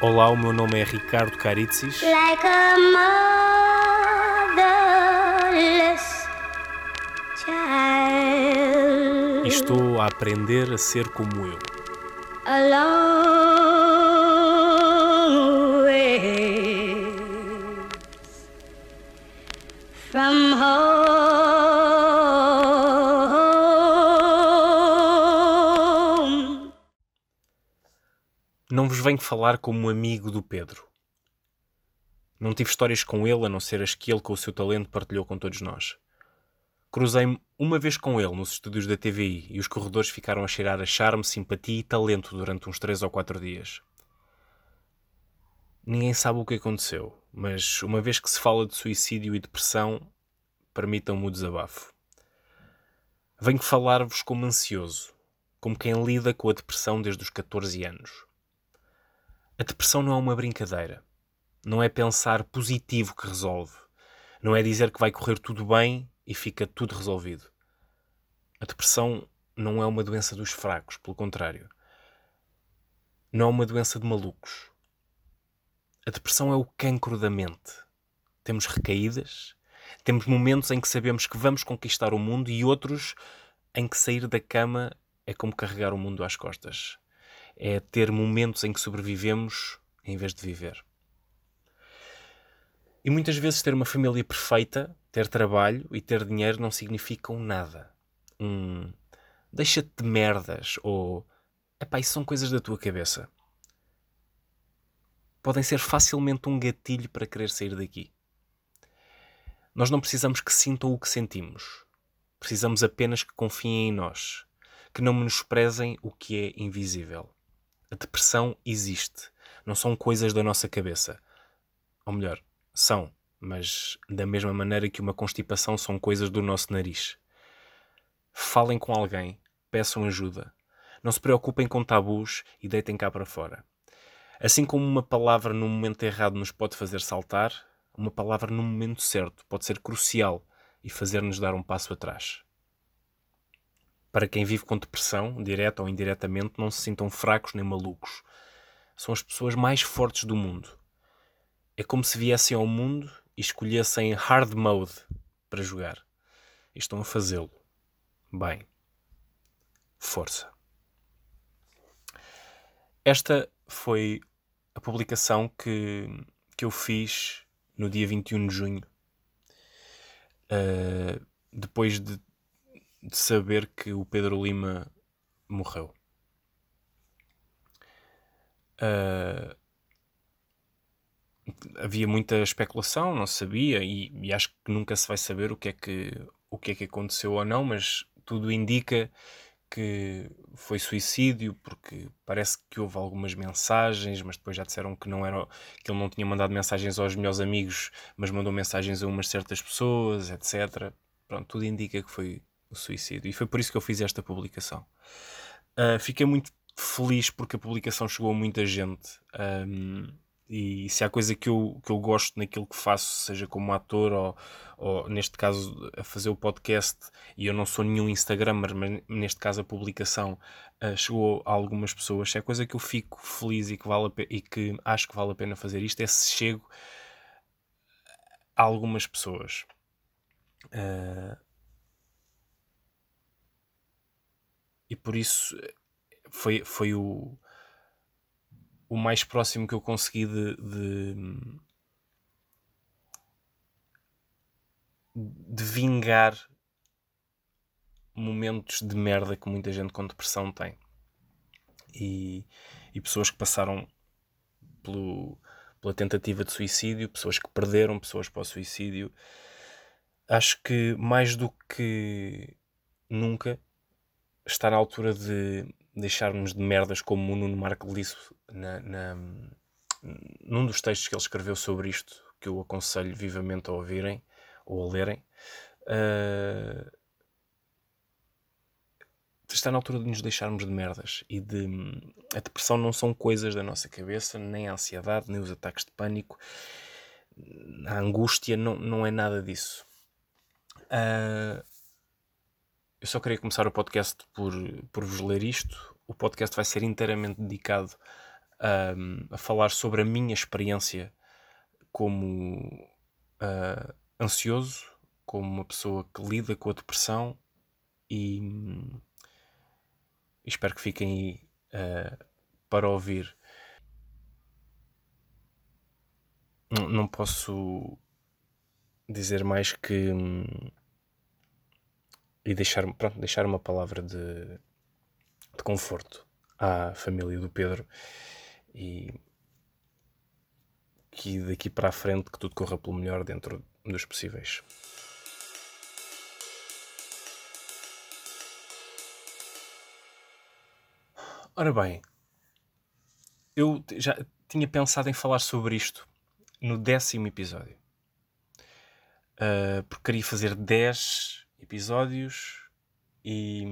Olá, o meu nome é Ricardo Caritzis. like a motherless child. Estou a aprender a ser como eu. A long way from venho falar como amigo do Pedro. Não tive histórias com ele a não ser as que ele, com o seu talento, partilhou com todos nós. Cruzei-me uma vez com ele nos estúdios da TVI e os corredores ficaram a cheirar a charme, simpatia e talento durante uns três ou quatro dias. Ninguém sabe o que aconteceu, mas uma vez que se fala de suicídio e depressão, permitam-me o desabafo. Venho falar-vos como ansioso, como quem lida com a depressão desde os 14 anos. A depressão não é uma brincadeira. Não é pensar positivo que resolve. Não é dizer que vai correr tudo bem e fica tudo resolvido. A depressão não é uma doença dos fracos, pelo contrário. Não é uma doença de malucos. A depressão é o cancro da mente. Temos recaídas, temos momentos em que sabemos que vamos conquistar o mundo e outros em que sair da cama é como carregar o mundo às costas. É ter momentos em que sobrevivemos em vez de viver. E muitas vezes ter uma família perfeita, ter trabalho e ter dinheiro não significam nada. Um deixa-te de merdas ou epá, isso são coisas da tua cabeça. Podem ser facilmente um gatilho para querer sair daqui. Nós não precisamos que sintam o que sentimos. Precisamos apenas que confiem em nós, que não menosprezem o que é invisível. A depressão existe, não são coisas da nossa cabeça. Ou melhor, são, mas da mesma maneira que uma constipação são coisas do nosso nariz. Falem com alguém, peçam ajuda. Não se preocupem com tabus e deitem cá para fora. Assim como uma palavra no momento errado nos pode fazer saltar, uma palavra no momento certo pode ser crucial e fazer-nos dar um passo atrás. Para quem vive com depressão, direta ou indiretamente, não se sintam fracos nem malucos. São as pessoas mais fortes do mundo. É como se viessem ao mundo e escolhessem hard mode para jogar. E estão a fazê-lo. Bem. Força. Esta foi a publicação que, que eu fiz no dia 21 de junho. Uh, depois de, de saber que o Pedro Lima morreu. Uh, havia muita especulação, não sabia, e, e, acho que nunca se vai saber o que, é que, o que é que aconteceu ou não, mas tudo indica que foi suicídio, porque parece que houve algumas mensagens, mas depois já disseram que não era que ele não tinha mandado mensagens aos melhores amigos, mas mandou mensagens a umas certas pessoas, etc. Pronto, tudo indica que foi o suicídio. E foi por isso que eu fiz esta publicação. Uh, fiquei muito feliz porque a publicação chegou a muita gente. Um, e se há coisa que eu, que eu gosto naquilo que faço, seja como ator ou, ou neste caso a fazer o podcast, e eu não sou nenhum Instagrammer, mas neste caso a publicação uh, chegou a algumas pessoas, se é coisa que eu fico feliz e que, vale e que acho que vale a pena fazer isto, é se chego a algumas pessoas. Uh, e por isso foi, foi o o mais próximo que eu consegui de, de, de, vingar momentos de merda que muita gente com depressão tem. E, e pessoas que passaram pelo, pela tentativa de suicídio, pessoas que perderam pessoas para o suicídio. Acho que mais do que nunca está na altura de deixarmos de merdas como o Nuno Marco disse na, na, num dos textos que ele escreveu sobre isto, que eu aconselho vivamente a ouvirem ou a lerem. Uh, está na altura de nos deixarmos de merdas e de a depressão não são coisas da nossa cabeça, nem a ansiedade, nem os ataques de pânico, a angústia não, não é nada disso. Uh, eu só queria começar o podcast por, por vos ler isto. O podcast vai ser inteiramente dedicado a falar sobre a minha experiência como uh, ansioso, como uma pessoa que lida com a depressão e, espero que fiquem aí uh, para ouvir. Não, não posso dizer mais que hum, e deixar, pronto, deixar uma palavra de, de conforto à família do Pedro e que daqui para a frente que tudo corra pelo melhor dentro dos possíveis. Ora bem, eu já tinha pensado em falar sobre isto no décimo episódio. Uh, porque queria fazer 10 episódios e,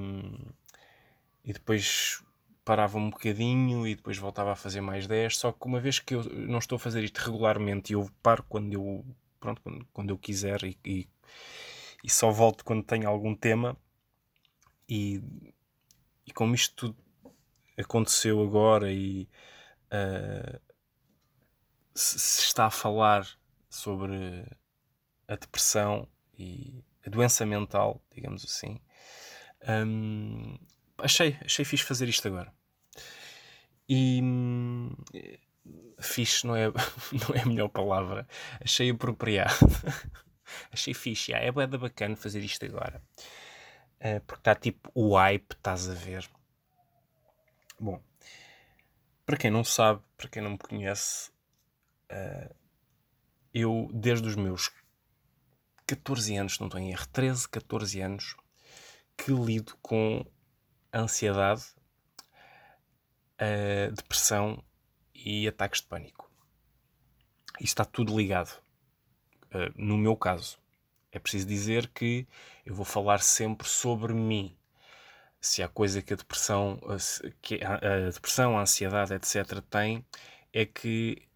e depois parava um bocadinho e depois voltava a fazer mais 10. Só que uma vez que eu não estou a fazer isto regularmente e eu paro quando eu, pronto, quando, quando eu quiser e, e, e, só volto quando tenho algum tema, e, e como isto tudo aconteceu agora e uh, se, se está a falar sobre a depressão e a doença mental, digamos assim, um, achei, achei fixe fazer isto agora. E hum, fixe não é, não é a melhor palavra. Achei apropriado. achei fixe. Yeah, é bacana fazer isto agora. Uh, porque está tipo o hype, estás a ver. Bom, para quem não sabe, para quem não me conhece, uh, eu desde os meus 14 anos, não estou em erro, 13, 14 anos, que lido com ansiedade, uh, depressão e ataques de pânico. Isto está tudo ligado. Uh, no meu caso, é preciso dizer que eu vou falar sempre sobre mim. Se há coisa que a depressão, que a, a depressão, a ansiedade, etc., tem, é que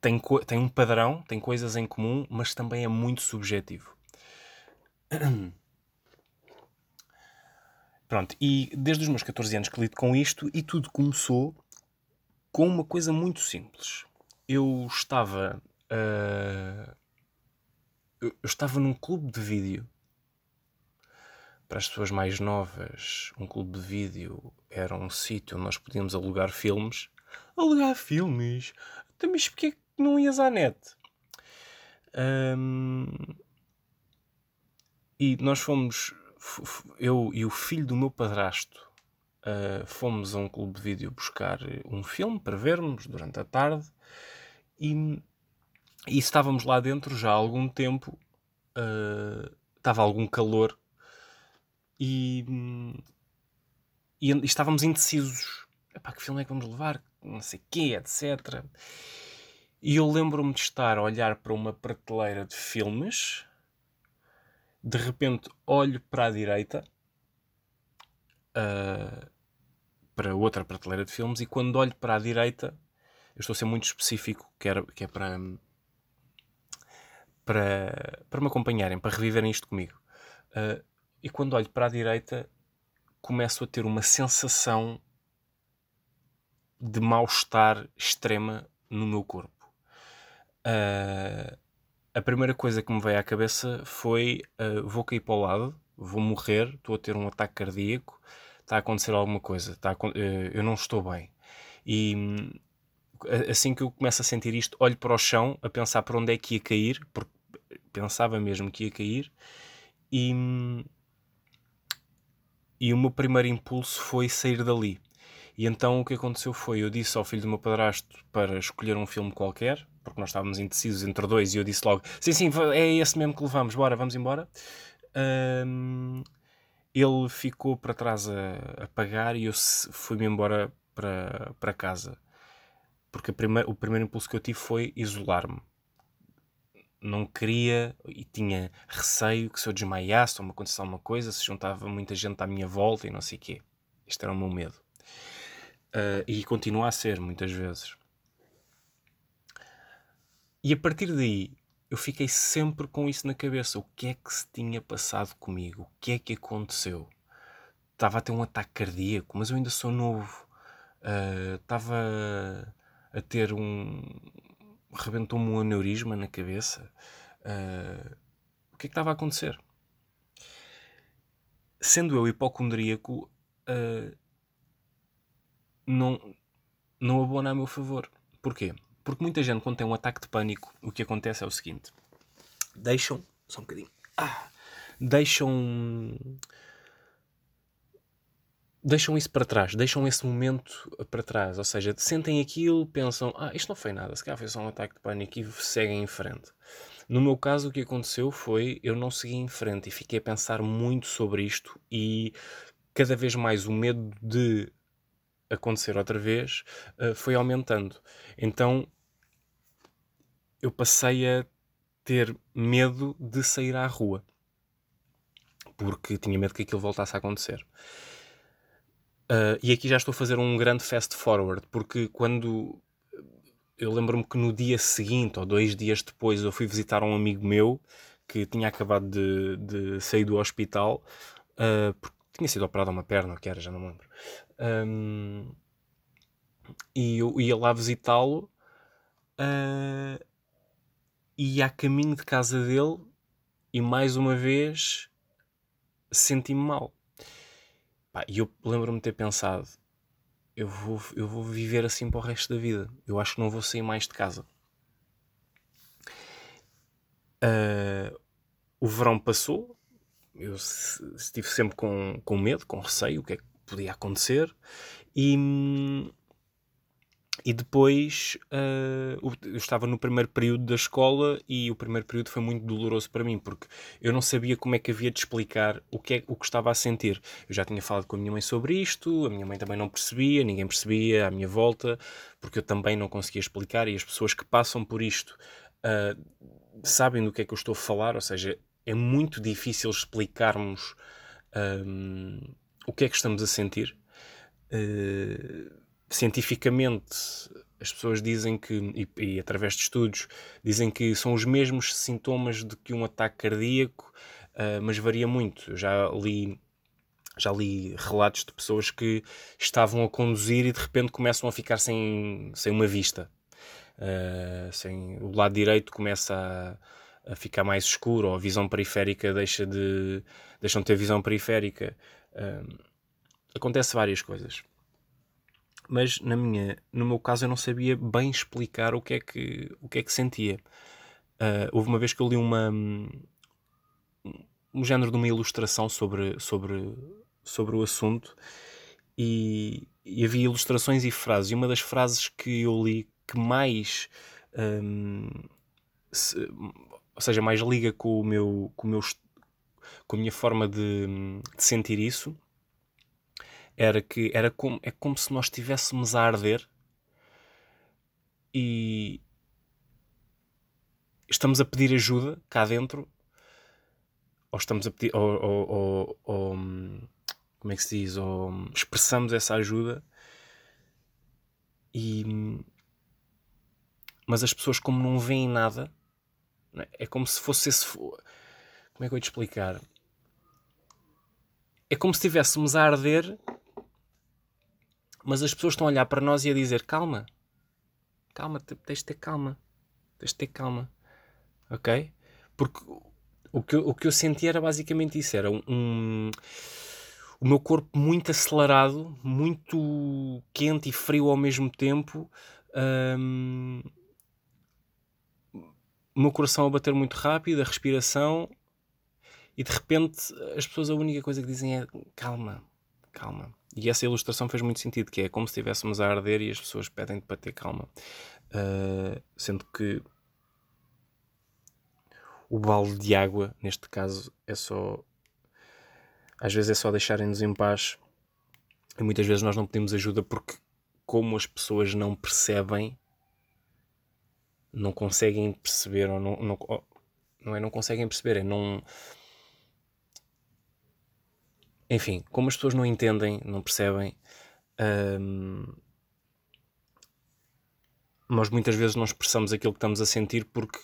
tem, tem um padrão, tem coisas em comum, mas também é muito subjetivo. Pronto, e desde os meus 14 anos que lido com isto, e tudo começou com uma coisa muito simples. Eu estava. Uh, eu estava num clube de vídeo. Para as pessoas mais novas, um clube de vídeo era um sítio onde nós podíamos alugar filmes. Alugar filmes? Então, mas porquê que não ias à net? Um, e nós fomos eu e o filho do meu padrasto uh, fomos a um clube de vídeo buscar um filme para vermos durante a tarde e, e estávamos lá dentro já há algum tempo, uh, estava algum calor e, e, e estávamos indecisos. Epá, que filme é que vamos levar? Não sei o quê, etc. E eu lembro-me de estar a olhar para uma prateleira de filmes de repente olho para a direita, uh, para outra prateleira de filmes, e quando olho para a direita, eu estou a ser muito específico, que, era, que é para, para, para me acompanharem, para reviverem isto comigo. Uh, e quando olho para a direita, começo a ter uma sensação de mal-estar extrema no meu corpo. Uh, a primeira coisa que me veio à cabeça foi: uh, vou cair para o lado, vou morrer, estou a ter um ataque cardíaco, está a acontecer alguma coisa, está a, uh, eu não estou bem. E assim que eu começo a sentir isto, olho para o chão a pensar para onde é que ia cair, porque pensava mesmo que ia cair, e, e o meu primeiro impulso foi sair dali. E então o que aconteceu foi: eu disse ao filho do meu padrasto para escolher um filme qualquer, porque nós estávamos indecisos entre dois, e eu disse logo: sim, sim, é esse mesmo que levamos, bora, vamos embora. Um, ele ficou para trás a, a pagar e eu fui-me embora para, para casa. Porque o primeiro impulso que eu tive foi isolar-me. Não queria e tinha receio que se eu desmaiasse ou me acontecesse alguma coisa, se juntava muita gente à minha volta e não sei o quê. Este era o meu medo. Uh, e continua a ser, muitas vezes. E a partir daí eu fiquei sempre com isso na cabeça. O que é que se tinha passado comigo? O que é que aconteceu? Estava a ter um ataque cardíaco, mas eu ainda sou novo. Uh, Estava a ter um. rebentou-me um aneurisma na cabeça. Uh, o que é que estava a acontecer? Sendo eu hipocondríaco, uh, não, não abona a meu favor. Porquê? Porque muita gente, quando tem um ataque de pânico, o que acontece é o seguinte: deixam. Só um bocadinho. Ah, deixam. Deixam isso para trás, deixam esse momento para trás. Ou seja, sentem aquilo, pensam: Ah, isto não foi nada, se calhar foi só um ataque de pânico e seguem em frente. No meu caso, o que aconteceu foi eu não segui em frente e fiquei a pensar muito sobre isto e cada vez mais o medo de acontecer outra vez uh, foi aumentando. Então eu passei a ter medo de sair à rua porque tinha medo que aquilo voltasse a acontecer. Uh, e aqui já estou a fazer um grande fast forward, porque quando eu lembro-me que no dia seguinte ou dois dias depois eu fui visitar um amigo meu que tinha acabado de, de sair do hospital uh, porque tinha sido operado uma perna, o que era, já não me lembro. Um, e eu ia lá visitá-lo uh, e a caminho de casa dele e mais uma vez senti-me mal. E eu lembro-me de ter pensado: eu vou, eu vou viver assim para o resto da vida. Eu acho que não vou sair mais de casa. Uh, o verão passou, eu estive sempre com, com medo, com receio, o que é que podia acontecer, e, e depois uh, eu estava no primeiro período da escola e o primeiro período foi muito doloroso para mim, porque eu não sabia como é que havia de explicar o que, é, o que estava a sentir. Eu já tinha falado com a minha mãe sobre isto, a minha mãe também não percebia, ninguém percebia à minha volta, porque eu também não conseguia explicar e as pessoas que passam por isto uh, sabem do que é que eu estou a falar, ou seja, é muito difícil explicarmos um, ah, o que é que estamos a sentir. Uh, cientificamente as pessoas dizem que, e, e, através de estudos, dizem que são os mesmos sintomas de que um ataque cardíaco, uh, mas varia muito. Eu já li, já li relatos de pessoas que estavam a conduzir e de repente começam a ficar sem, sem uma vista. Uh, sem, o lado direito começa a, a, ficar mais escuro, ou a visão periférica deixa de, deixam de ter visão periférica. Uh, acontece várias coisas mas na minha, no meu caso eu não sabia bem explicar o que é que, o que, é que sentia. Uh, houve uma vez que eu li uma, um género de uma ilustração sobre, sobre, sobre o assunto e, e havia ilustrações e frases. E uma das frases que eu li que mais, um, se, ou seja, mais liga com o meu, com o meu com a minha forma de, de sentir isso era que era como, é como se nós estivéssemos a arder e estamos a pedir ajuda cá dentro ou estamos a pedir ou, ou, ou, como é que se diz ou expressamos essa ajuda e mas as pessoas como não veem nada é? é como se fosse esse como é que eu vou te explicar é como se estivéssemos a arder mas as pessoas estão a olhar para nós e a dizer: calma, calma, tens de ter calma, tens de ter calma, ok? Porque o que, eu, o que eu senti era basicamente isso: era um, um, o meu corpo muito acelerado, muito quente e frio ao mesmo tempo. Um, o meu coração a bater muito rápido, a respiração, e de repente as pessoas a única coisa que dizem é calma, calma. E essa ilustração fez muito sentido, que é como se estivéssemos a arder e as pessoas pedem para ter calma. Uh, sendo que o balde de água, neste caso, é só. Às vezes é só deixarem-nos em paz. E muitas vezes nós não pedimos ajuda porque, como as pessoas não percebem, não conseguem perceber, ou não, não, não é não conseguem perceber, é não enfim, como as pessoas não entendem, não percebem, hum, nós muitas vezes não expressamos aquilo que estamos a sentir porque,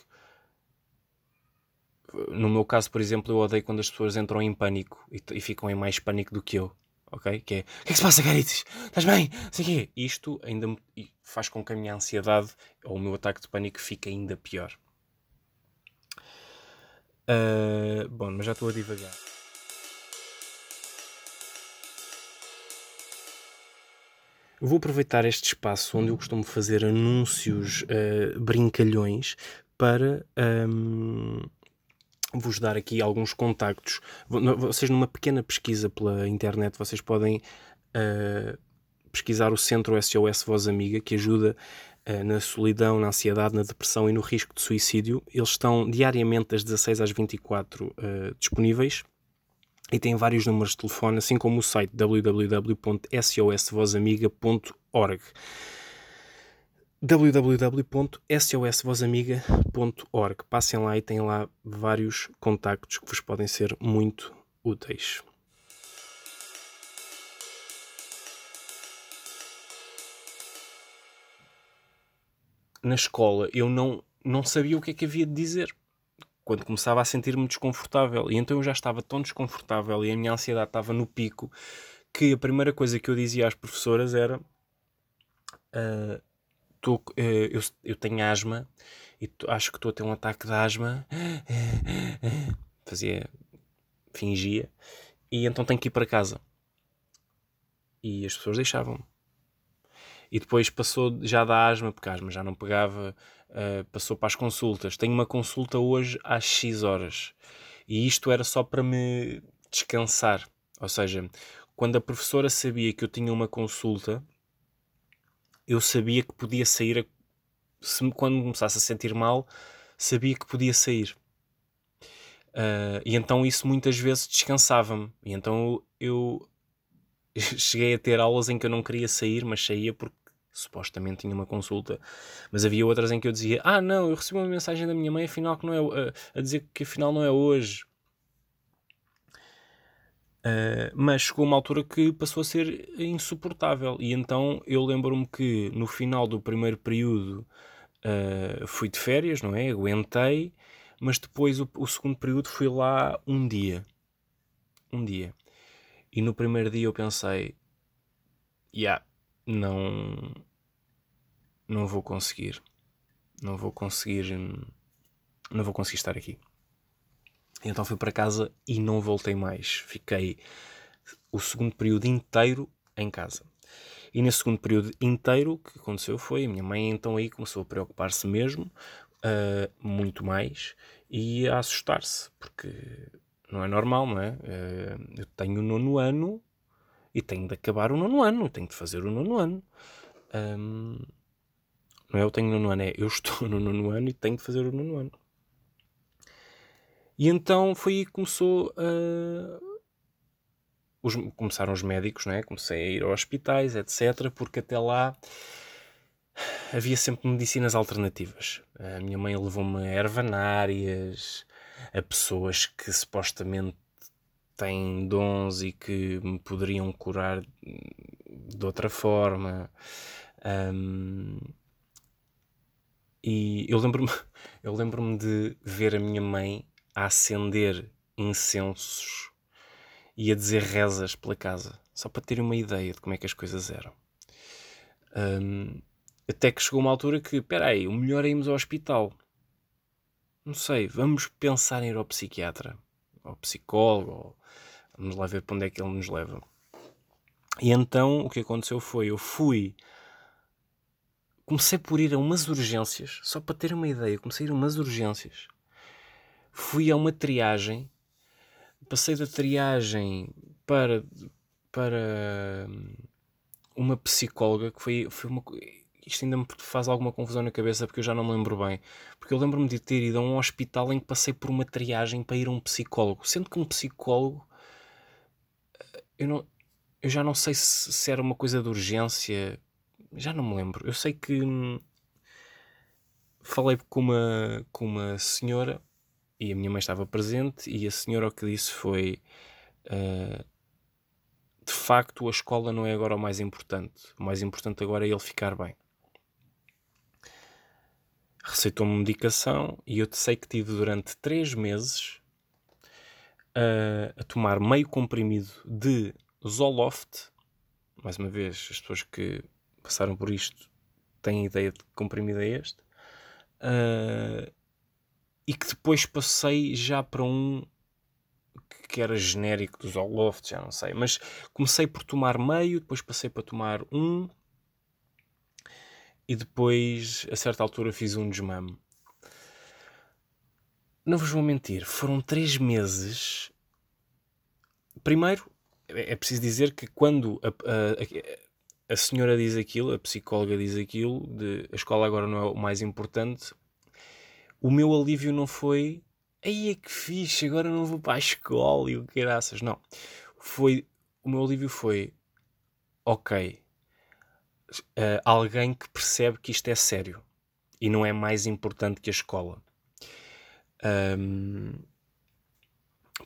no meu caso, por exemplo, eu odeio quando as pessoas entram em pânico e, e ficam em mais pânico do que eu. ok? Que é, o que é que se passa, Caritas? Estás bem? Sei quê. Isto ainda me faz com que a minha ansiedade ou o meu ataque de pânico fique ainda pior. Uh, bom, mas já estou a divagar. Vou aproveitar este espaço onde eu costumo fazer anúncios uh, brincalhões para um, vos dar aqui alguns contactos. Vocês, numa pequena pesquisa pela internet, vocês podem uh, pesquisar o Centro SOS Voz Amiga, que ajuda uh, na solidão, na ansiedade, na depressão e no risco de suicídio. Eles estão diariamente das 16 às 24 disponíveis e tem vários números de telefone, assim como o site www.sosvozamiga.org www.sosvozamiga.org Passem lá e têm lá vários contactos que vos podem ser muito úteis. Na escola eu não, não sabia o que é que havia de dizer quando começava a sentir-me desconfortável. E então eu já estava tão desconfortável e a minha ansiedade estava no pico que a primeira coisa que eu dizia às professoras era: uh, tô, uh, eu, eu tenho asma e acho que estou a ter um ataque de asma. Fazia, fingia, e então tenho que ir para casa. E as pessoas deixavam-me. E depois passou já da asma, porque a asma já não pegava, uh, passou para as consultas. Tenho uma consulta hoje às X horas. E isto era só para me descansar. Ou seja, quando a professora sabia que eu tinha uma consulta, eu sabia que podia sair. A... Se, quando começasse a sentir mal, sabia que podia sair. Uh, e então isso muitas vezes descansava-me. E então eu cheguei a ter aulas em que eu não queria sair, mas saía porque supostamente tinha uma consulta, mas havia outras em que eu dizia: Ah, não, eu recebi uma mensagem da minha mãe afinal que não é, a, a dizer que afinal não é hoje. Uh, mas chegou uma altura que passou a ser insuportável, e então eu lembro-me que no final do primeiro período uh, fui de férias, não é? Aguentei, mas depois o, o segundo período fui lá um dia. Um dia. E no primeiro dia eu pensei: yeah, não não vou conseguir. Não vou conseguir não vou conseguir estar aqui. Então fui para casa e não voltei mais. Fiquei o segundo período inteiro em casa. E nesse segundo período inteiro o que aconteceu foi a minha mãe então aí começou a preocupar-se mesmo uh, muito mais e a assustar-se porque não é normal não é? Uh, eu tenho o nono ano e tenho de acabar o nono ano, tenho de fazer o nono ano. Um, não é eu tenho nono ano, é eu estou no nono ano e tenho de fazer o nono ano. E então foi aí que começou uh, os, começaram os médicos, não é? Comecei a ir aos hospitais, etc. Porque até lá havia sempre medicinas alternativas. A minha mãe levou-me a ervanárias, a pessoas que supostamente têm dons e que me poderiam curar de outra forma. Um, e eu lembro-me eu lembro de ver a minha mãe a acender incensos e a dizer rezas pela casa, só para terem uma ideia de como é que as coisas eram. Um, até que chegou uma altura que, espera aí, o melhor é irmos ao hospital. Não sei, vamos pensar em ir ao psiquiatra, ao psicólogo, ou Vamos lá ver para onde é que ele nos leva. E então o que aconteceu foi: eu fui. Comecei por ir a umas urgências, só para ter uma ideia, comecei a ir a umas urgências. Fui a uma triagem, passei da triagem para, para hum, uma psicóloga que foi, foi uma isto ainda me faz alguma confusão na cabeça porque eu já não me lembro bem. Porque eu lembro-me de ter ido a um hospital em que passei por uma triagem para ir a um psicólogo, sendo que um psicólogo eu, não, eu já não sei se, se, era uma coisa de urgência, já não me lembro. Eu sei que hum, falei com uma, com uma senhora e a minha mãe estava presente, e a senhora o que disse foi: uh, de facto, a escola não é agora o mais importante, o mais importante agora é ele ficar bem. Receitou-me medicação e eu sei que tive durante três meses a tomar meio comprimido de Zoloft. Mais uma vez, as pessoas que passaram por isto têm ideia de que comprimido é este. Uh, e que depois passei já para um que era genérico dos Zoloft, já não sei. Mas comecei por tomar meio, depois passei para tomar um. E depois, a certa altura, fiz um desmame. Não vos vou mentir, foram três meses. Primeiro, é, é preciso dizer que quando a, a, senhora diz aquilo, a psicóloga diz aquilo, de a escola agora não é o mais importante, o meu alívio não foi aí é que fixe, agora não vou para a escola e o que graças. Não. Foi, o meu alívio foi, ok, uh, alguém que percebe que isto é sério e não é mais importante que a escola. Um,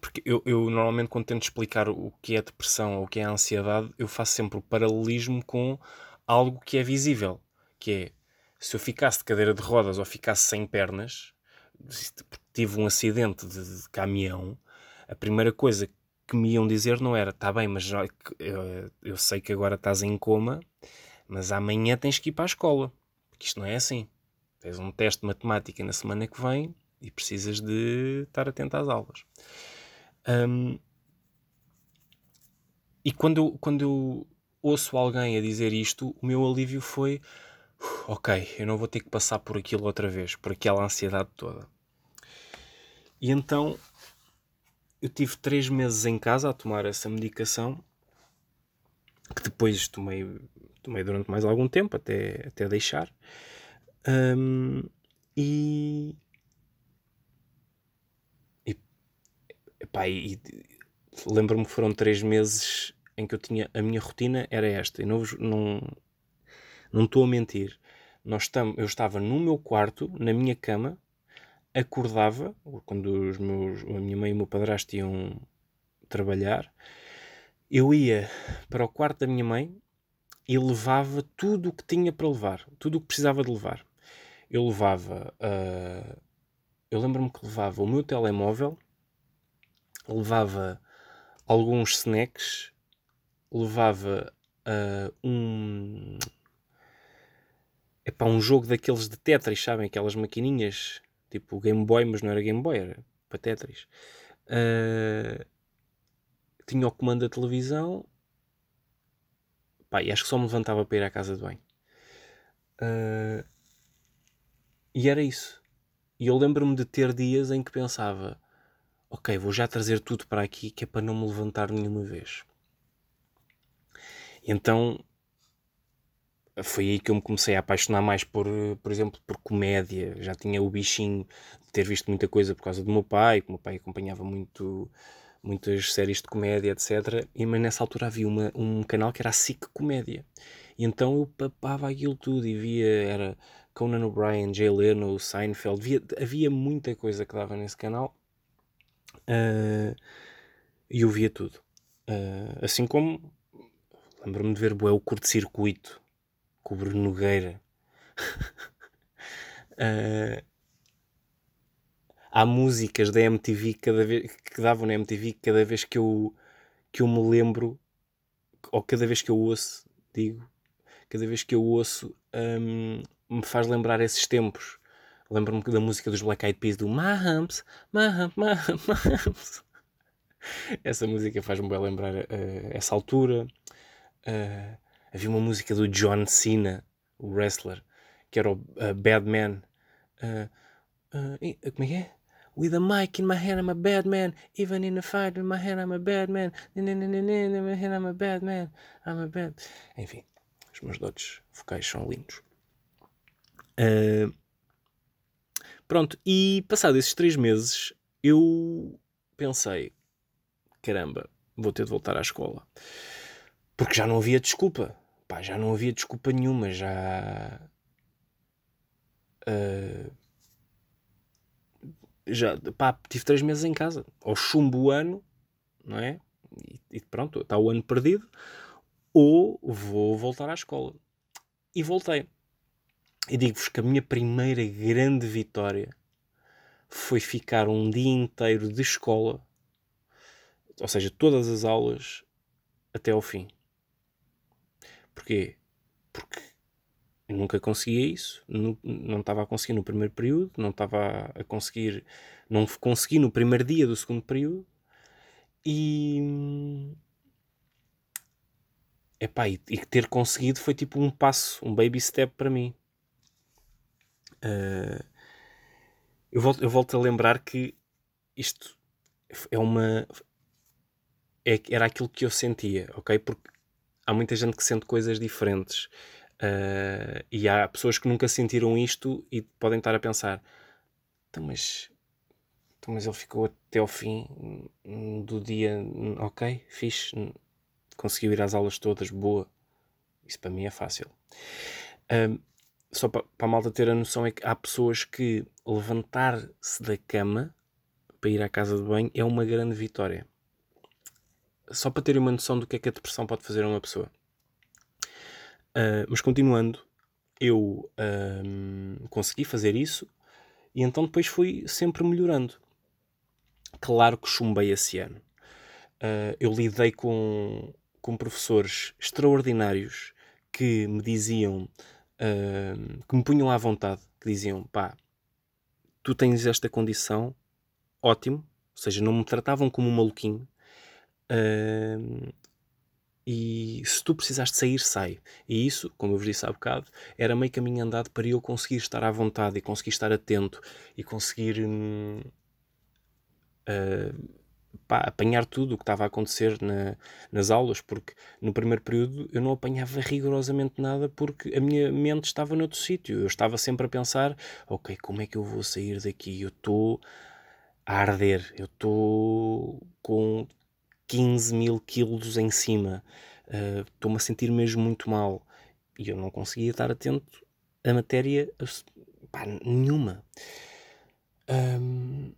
porque eu, eu, normalmente quando tento explicar o que é depressão ou o que é ansiedade, eu faço sempre o paralelismo com algo que é visível, que é se eu ficasse de cadeira de rodas ou ficasse sem pernas, tive um acidente de, de caminhão, a primeira coisa que me iam dizer não era, tá bem, mas eu, eu sei que agora estás em coma, mas amanhã tens que ir para a escola, porque isto não é assim. Tens um teste de matemática na semana que vem e precisas de estar atento às aulas. Um, e quando eu, quando eu ouço alguém a dizer isto, o meu alívio foi: ok, eu não vou ter que passar por aquilo outra vez, por aquela ansiedade toda. E então eu tive três meses em casa a tomar essa medicação, que depois tomei, tomei durante mais algum tempo, até, até deixar. Um, e, Epá, e, e lembro-me que foram três meses em que eu tinha a minha rotina era esta e não não não estou a mentir. Nós eu estava no meu quarto na minha cama acordava quando os meus a minha mãe e o meu padrasto iam trabalhar eu ia para o quarto da minha mãe e levava tudo o que tinha para levar tudo o que precisava de levar. Eu levava uh, eu lembro-me que levava o meu telemóvel levava alguns snacks, levava uh, um. Epá, um jogo daqueles de Tetris, sabem? Aquelas maquininhas, tipo Game Boy, mas não era Game Boy, era para Tetris. Uh, tinha o comando da televisão. Pá, e acho que só me levantava para ir à casa de banho. Uh, e era isso. E eu lembro-me de ter dias em que pensava: ok, vou já trazer tudo para aqui que é para não me levantar nenhuma vez. Então foi aí que eu me comecei a apaixonar mais por, por exemplo, por comédia. Já tinha o bichinho de ter visto muita coisa por causa do meu pai, que o meu pai acompanhava muito muitas séries de comédia, etc. E mas nessa altura havia uma, um canal que era a SIC Comédia. E então eu papava aquilo tudo e via, era Conan O'Brien, Jay Leno, Seinfeld, via, havia muita coisa que dava nesse canal Uh, e eu via tudo. Uh, assim como lembro-me de ver bué, o curto-circuito com o Bruno Nogueira. uh, há músicas da MTV cada vez, que davam na MTV cada vez que eu, que eu me lembro, ou cada vez que eu ouço, digo, cada vez que eu ouço, me faz lembrar esses tempos. Lembro-me da música dos Black Eyed Peas do My Hump, My Humps. Essa música faz-me bem lembrar uh, essa altura. Uh, havia uma música do John Cena, o wrestler, que era o uh, Bad Man. como é que é? With a mic in my hand, I'm a bad man. Even in a fight in my hand, I'm a bad man. In my hand, I'm a bad man. I'm a bad. Enfim, os meus dotes vocais são lindos. Uh, Pronto, e passado esses três meses, eu pensei: caramba, vou ter de voltar à escola. Porque já não havia desculpa. Pá, já não havia desculpa nenhuma. Já. Uh, já pá, tive três meses em casa. Ou chumbo o ano, não é? E, e pronto, está o ano perdido. Ou vou voltar à escola. E voltei. E digo-vos que a minha primeira grande vitória foi ficar um dia inteiro de escola, ou seja, todas as aulas, até ao fim. Porquê? Porque nunca conseguia isso, não, não estava a conseguir no primeiro período, não estava a conseguir, não consegui no primeiro dia do segundo período e. Epá, e, e ter conseguido foi tipo um passo, um baby step para mim. Uh, eu, volto, eu volto a lembrar que isto é uma. É, era aquilo que eu sentia, ok? Porque há muita gente que sente coisas diferentes. Uh, e há pessoas que nunca sentiram isto e podem estar a pensar: então, mas, então, mas ele ficou até ao fim do dia, ok, fixe, conseguiu ir às aulas todas, boa. Isso para mim é fácil. Uh, só para, para a malta ter a noção é que há pessoas que levantar-se da cama para ir à casa de banho é uma grande vitória. Só para terem uma noção do que é que a depressão pode fazer a uma pessoa. Uh, mas continuando, eu uh, consegui fazer isso e então depois fui sempre melhorando. Claro que chumbei esse ano. Uh, eu lidei com, com professores extraordinários que me diziam, que me punham à vontade, que diziam: pá, tu tens esta condição, ótimo, ou seja, não me tratavam como um maluquinho. Uh, e se tu precisaste sair, sai. E isso, como eu vos disse há bocado, era meio caminho andado para eu conseguir estar à vontade e conseguir estar atento e conseguir uh, pá, apanhar tudo o que estava a acontecer na, nas aulas, porque no primeiro período eu não apanhava rigorosamente nada porque a minha mente estava noutro sítio. Eu estava sempre a pensar: ok, como é que eu vou sair daqui? Eu estou a arder, eu estou com 15 mil quilos em cima, uh, estou-me a sentir mesmo muito mal. E eu não conseguia estar atento a matéria pá, nenhuma. Um,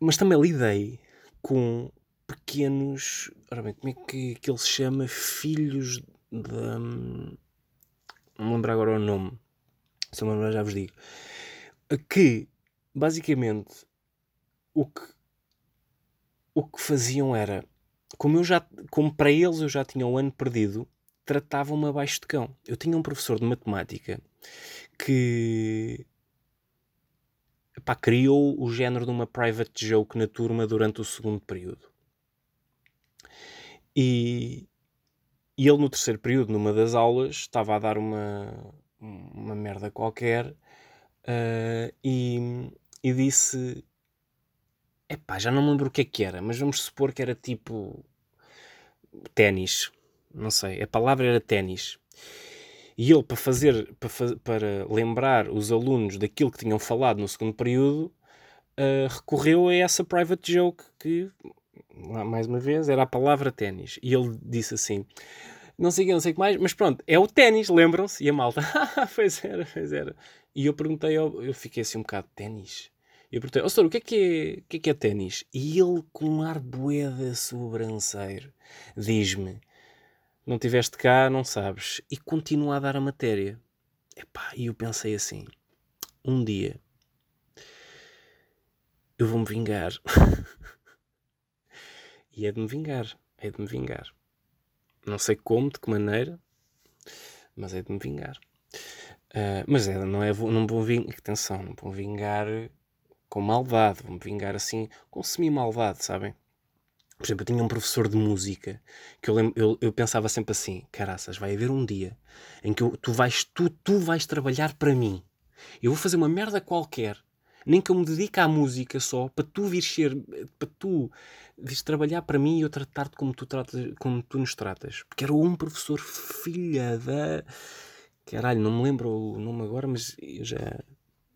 mas também lidei com pequenos. Ora bem, como é que, que ele se chama? Filhos da. Não me lembro agora o nome. Se eu lembrar, já vos digo. Que, basicamente, o que o que faziam era, como eu já, como para eles eu já tinha um ano perdido, tratavam-me abaixo de cão. Eu tinha um professor de matemática que criou o género de uma private joke na turma durante o segundo período. E, e ele no terceiro período, numa das aulas, estava a dar uma, uma merda qualquer uh, e, e disse Epá, já não me lembro o que é que era, mas vamos supor que era tipo ténis. Não sei, a palavra era ténis. E ele, para fazer, para, para lembrar os alunos daquilo que tinham falado no segundo período, uh, recorreu a essa private joke que, mais uma vez, era a palavra ténis. E ele disse assim: não sei o que, não sei que mais, mas pronto, é o ténis, lembram-se? E a malta, pois era, pois era. E eu perguntei, eu fiquei assim um bocado, ténis? E eu perguntei, oh, senhor, o que é que é, o que é, que é ténis? E ele, com um ar boeda sobranceiro, diz-me, não tiveste cá, não sabes. E continua a dar a matéria. E eu pensei assim, um dia eu vou-me vingar. e é de me vingar, é de me vingar. Não sei como, de que maneira, mas é de me vingar. Uh, mas é, não é, não vou vingar, atenção, não vou vingar com maldade, vou-me vingar assim, com semi-maldade, sabem? Por exemplo, eu tinha um professor de música que eu, lembro, eu, eu pensava sempre assim: caraças, vai haver um dia em que eu, tu, vais, tu, tu vais trabalhar para mim. Eu vou fazer uma merda qualquer, nem que eu me dedique à música só, para tu vir ser, para tu vires trabalhar para mim e eu tratar-te como tu, tratas, como tu nos tratas. Porque era um professor filha da. Caralho, não me lembro o nome agora, mas eu já,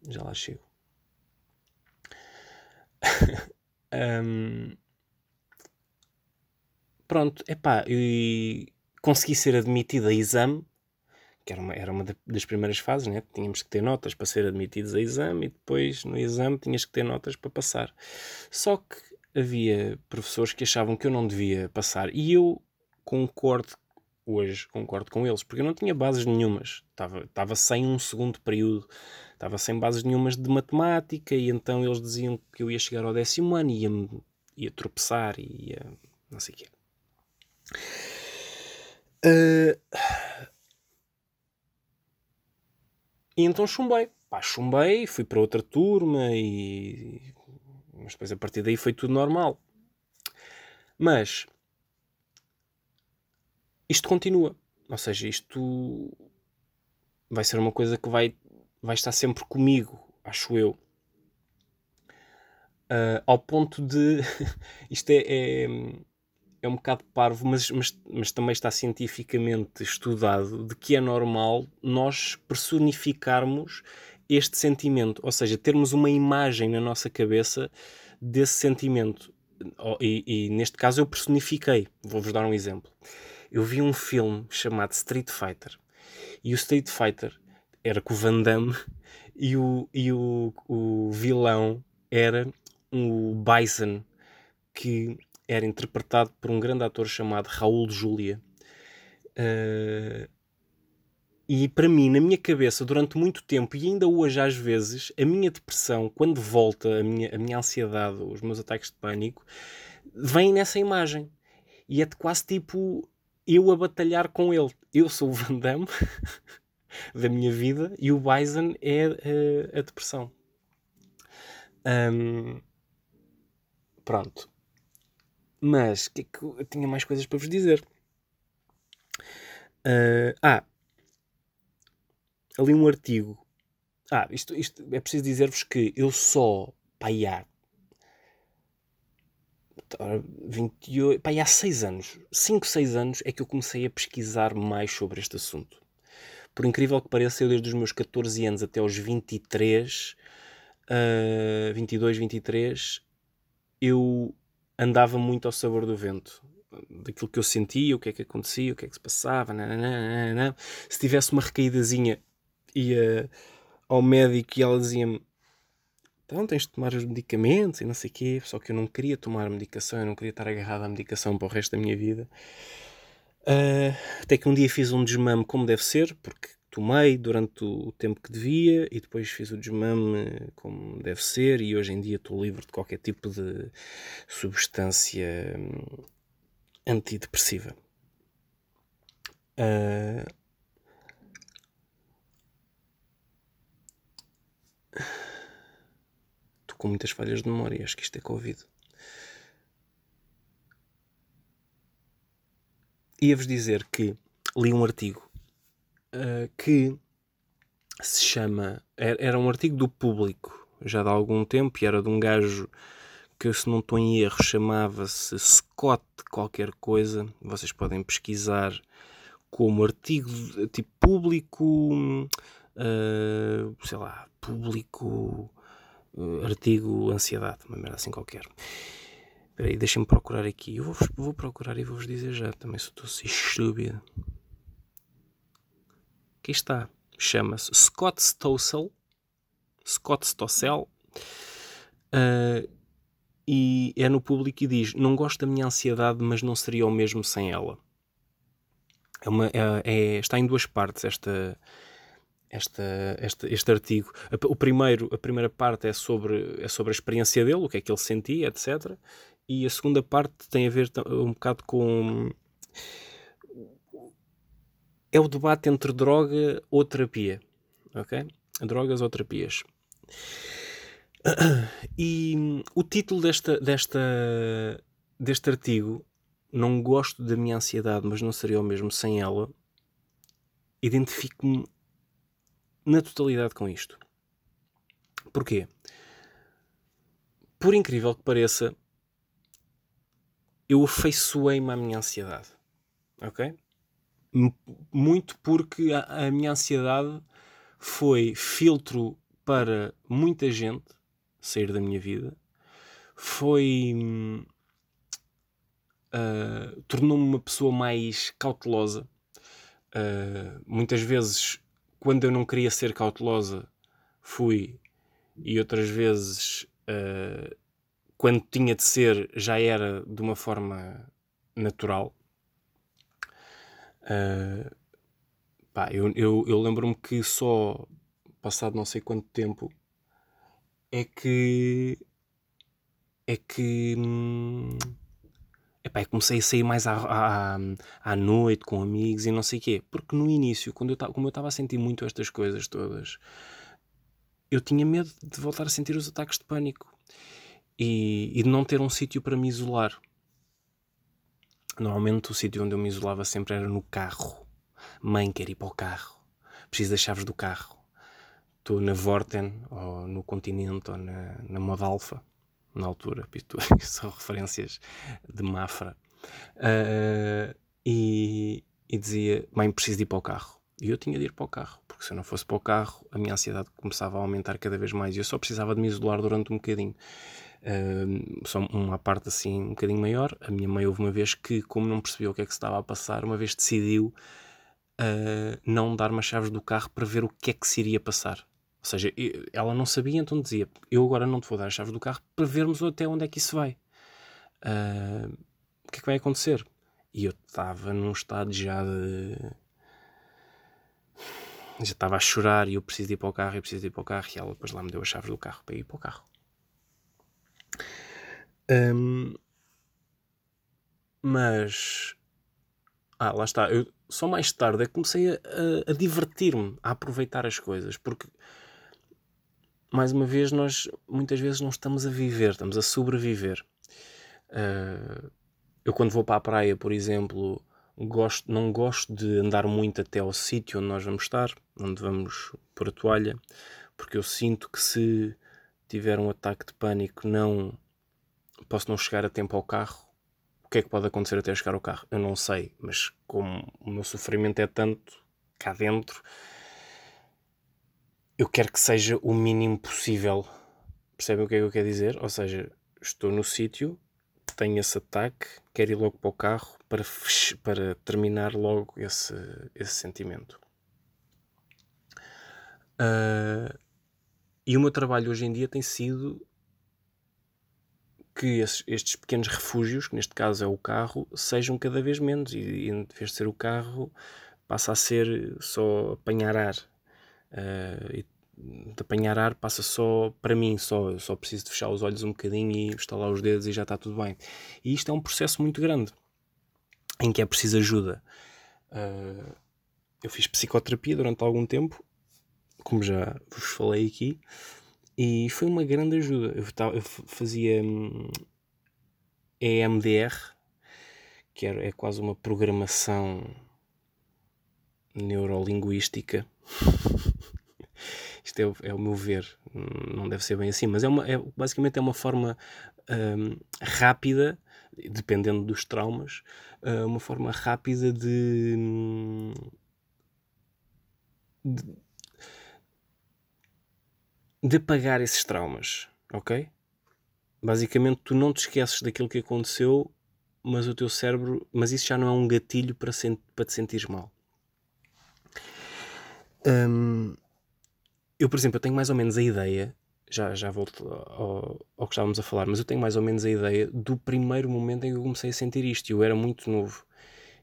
já lá chego um, pronto, epá, e consegui ser admitido a exame, que era uma, era uma das primeiras fases, né? tínhamos que ter notas para ser admitidos a exame e depois no exame tinhas que ter notas para passar. Só que havia professores que achavam que eu não devia passar e eu concordo hoje, concordo com eles, porque eu não tinha bases nenhumas, estava, estava sem um segundo período estava sem bases nenhumas de matemática e então eles diziam que eu ia chegar ao décimo ano e ia, ia tropeçar e ia não sei o quê. Uh, E então chumbei. Pá, chumbei, fui para outra turma e. Mas depois a partir daí foi tudo normal. Mas. Isto continua. Ou seja, isto vai ser uma coisa que vai, vai estar sempre comigo, acho eu. Uh, ao ponto de. isto é, é é um bocado parvo, mas, mas, mas também está cientificamente estudado de que é normal nós personificarmos este sentimento, ou seja, termos uma imagem na nossa cabeça desse sentimento. E, e neste caso eu personifiquei. Vou-vos dar um exemplo. Eu vi um filme chamado Street Fighter e o Street Fighter era com o Van Damme e o, e o, o vilão era o Bison que era interpretado por um grande ator chamado Raul Julia. Uh, e para mim, na minha cabeça, durante muito tempo e ainda hoje às vezes, a minha depressão, quando volta, a minha, a minha ansiedade, os meus ataques de pânico, vem nessa imagem. E é quase tipo eu a batalhar com ele. Eu sou o Van Damme da minha vida e o Bison é uh, a depressão. Um, pronto. Mas que, é que eu tinha mais coisas para vos dizer. Uh, ah, ali um artigo. Ah, isto, isto é preciso dizer-vos que eu só, pá, há 28, pá, há 6 anos, 5, 6 anos é que eu comecei a pesquisar mais sobre este assunto. Por incrível que pareça, eu desde os meus 14 anos até aos 23, uh, 22, 23, eu andava muito ao sabor do vento. Daquilo que eu sentia, o que é que acontecia, o que é que se passava. Nananana. Se tivesse uma recaídazinha, ia ao médico e ela dizia-me: Então tens de tomar os medicamentos e não sei o quê. Só que eu não queria tomar medicação, eu não queria estar agarrado à medicação para o resto da minha vida. Uh, até que um dia fiz um desmame como deve ser, porque tomei durante o tempo que devia e depois fiz o desmame como deve ser e hoje em dia estou livre de qualquer tipo de substância hum, antidepressiva. Uh... Estou com muitas falhas de memória, acho que isto é Covid. Ia-vos dizer que li um artigo uh, que se chama. Era um artigo do público já de algum tempo e era de um gajo que, se não estou em erro, chamava-se Scott qualquer coisa. Vocês podem pesquisar como artigo tipo público, uh, sei lá, público, uh, artigo ansiedade, uma merda assim qualquer. Espera aí, deixem-me procurar aqui. Eu vou, vou procurar e vou-vos dizer já também se estou assim estúpido. Aqui está. Chama-se Scott Stossel. Scott Stossel. Uh, e é no público e diz: Não gosto da minha ansiedade, mas não seria o mesmo sem ela. É uma, é, é, está em duas partes esta, esta, esta, este artigo. O primeiro, a primeira parte é sobre, é sobre a experiência dele, o que é que ele sentia, etc. E a segunda parte tem a ver um bocado com é o debate entre droga ou terapia. Ok? Drogas ou terapias. E o título desta, desta, deste artigo, Não gosto da minha ansiedade, mas não seria o mesmo sem ela, identifico-me na totalidade com isto. Porquê? Por incrível que pareça, eu afeiçoei-me à minha ansiedade. Ok? Muito porque a, a minha ansiedade foi filtro para muita gente sair da minha vida, foi. Uh, tornou-me uma pessoa mais cautelosa. Uh, muitas vezes, quando eu não queria ser cautelosa, fui, e outras vezes, uh, quando tinha de ser, já era de uma forma natural. Uh, pá, eu, eu, eu lembro-me que só passado não sei quanto tempo é que é que hum, epá, comecei a sair mais à, à, à noite com amigos e não sei o quê. Porque no início, quando eu, como eu estava a sentir muito estas coisas todas, eu tinha medo de voltar a sentir os ataques de pânico e, e de não ter um sítio para me isolar. Normalmente o sítio onde eu me isolava sempre era no carro. Mãe quer ir para o carro. Preciso das chaves do carro. Estou na Vorten, ou no Continente, ou na, na Modalfa, na altura. São referências de Mafra. Uh, e, e dizia: Mãe, preciso ir para o carro. E eu tinha de ir para o carro, porque se eu não fosse para o carro, a minha ansiedade começava a aumentar cada vez mais e eu só precisava de me isolar durante um bocadinho. Só uma parte assim um bocadinho maior. A minha mãe houve uma vez que, como não percebeu o que é que se estava a passar, uma vez decidiu uh, não dar umas chaves do carro para ver o que é que se iria passar. Ou seja, ela não sabia, então dizia: Eu agora não te vou dar as chaves do carro para vermos até onde é que isso vai. Uh, o que é que vai acontecer? E eu estava num estado já de. Já estava a chorar e eu preciso ir para o carro, eu preciso ir para o carro. E ela depois lá me deu as chaves do carro para ir para o carro. Um, mas. Ah, lá está. Eu, só mais tarde é que comecei a, a, a divertir-me, a aproveitar as coisas, porque mais uma vez, nós muitas vezes não estamos a viver, estamos a sobreviver. Uh, eu, quando vou para a praia, por exemplo, gosto, não gosto de andar muito até ao sítio onde nós vamos estar, onde vamos pôr a toalha, porque eu sinto que se tiver um ataque de pânico, não posso não chegar a tempo ao carro. O que é que pode acontecer até chegar ao carro? Eu não sei, mas como o meu sofrimento é tanto cá dentro, eu quero que seja o mínimo possível. Percebem o que é que eu quero dizer? Ou seja, estou no sítio, tenho esse ataque, quero ir logo para o carro para, para terminar logo esse, esse sentimento. Uh, e o meu trabalho hoje em dia tem sido que esses, estes pequenos refúgios, que neste caso é o carro, sejam cada vez menos. E, e em vez de ser o carro, passa a ser só apanhar ar. Uh, de apanhar ar passa só para mim, só. Eu só preciso de fechar os olhos um bocadinho e estalar os dedos e já está tudo bem. E isto é um processo muito grande em que é preciso ajuda. Uh, eu fiz psicoterapia durante algum tempo, como já vos falei aqui, e foi uma grande ajuda. Eu, eu fazia hum, EMDR, que é, é quase uma programação neurolinguística. Isto é, é, o meu ver, não deve ser bem assim, mas é, uma, é basicamente é uma forma um, rápida, dependendo dos traumas, uh, uma forma rápida de, de, de apagar esses traumas, ok? Basicamente, tu não te esqueces daquilo que aconteceu, mas o teu cérebro, mas isso já não é um gatilho para, para te sentir mal. Um, eu, por exemplo, eu tenho mais ou menos a ideia, já, já volto ao, ao, que estávamos a falar, mas eu tenho mais ou menos a ideia do primeiro momento em que eu comecei a sentir isto. Eu era muito novo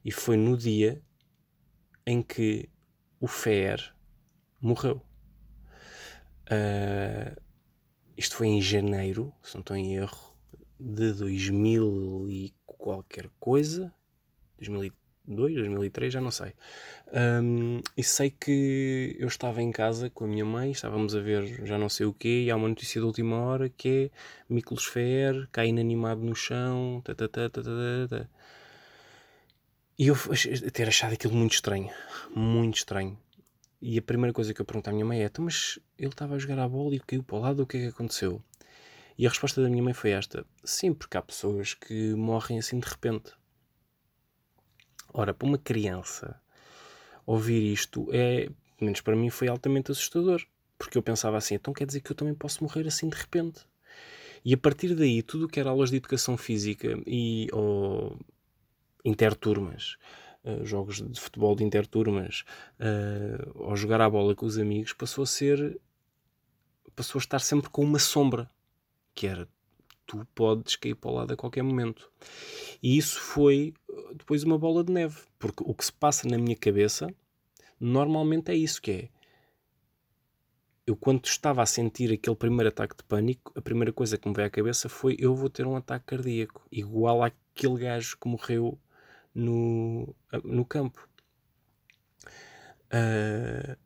e foi no dia em que o Fer morreu. Uh, isto foi em janeiro, se não estou em erro, de 2000 e qualquer coisa. 2000 2002, 2003, já não sei. Um, e sei que eu estava em casa com a minha mãe, estávamos a ver já não sei o quê, e há uma notícia de última hora que é Miklos Fer cai inanimado no chão, ta, ta, ta, ta, ta, ta. E eu ter achado aquilo muito estranho, muito estranho. E a primeira coisa que eu pergunto à minha mãe é: então, mas ele estava a jogar a bola e caiu para o lado, o que é que aconteceu? E a resposta da minha mãe foi esta: sim, porque há pessoas que morrem assim de repente. Ora, para uma criança, ouvir isto é, pelo menos para mim, foi altamente assustador. Porque eu pensava assim, então quer dizer que eu também posso morrer assim de repente. E a partir daí, tudo o que era aulas de educação física e ou interturmas, jogos de futebol de interturmas, uh, ou jogar a bola com os amigos, passou a ser. passou a estar sempre com uma sombra, que era tu podes cair para o lado a qualquer momento. E isso foi uh, depois uma bola de neve, porque o que se passa na minha cabeça normalmente é isso que é. Eu quando estava a sentir aquele primeiro ataque de pânico, a primeira coisa que me veio à cabeça foi eu vou ter um ataque cardíaco, igual aquele gajo que morreu no, no campo. Uh,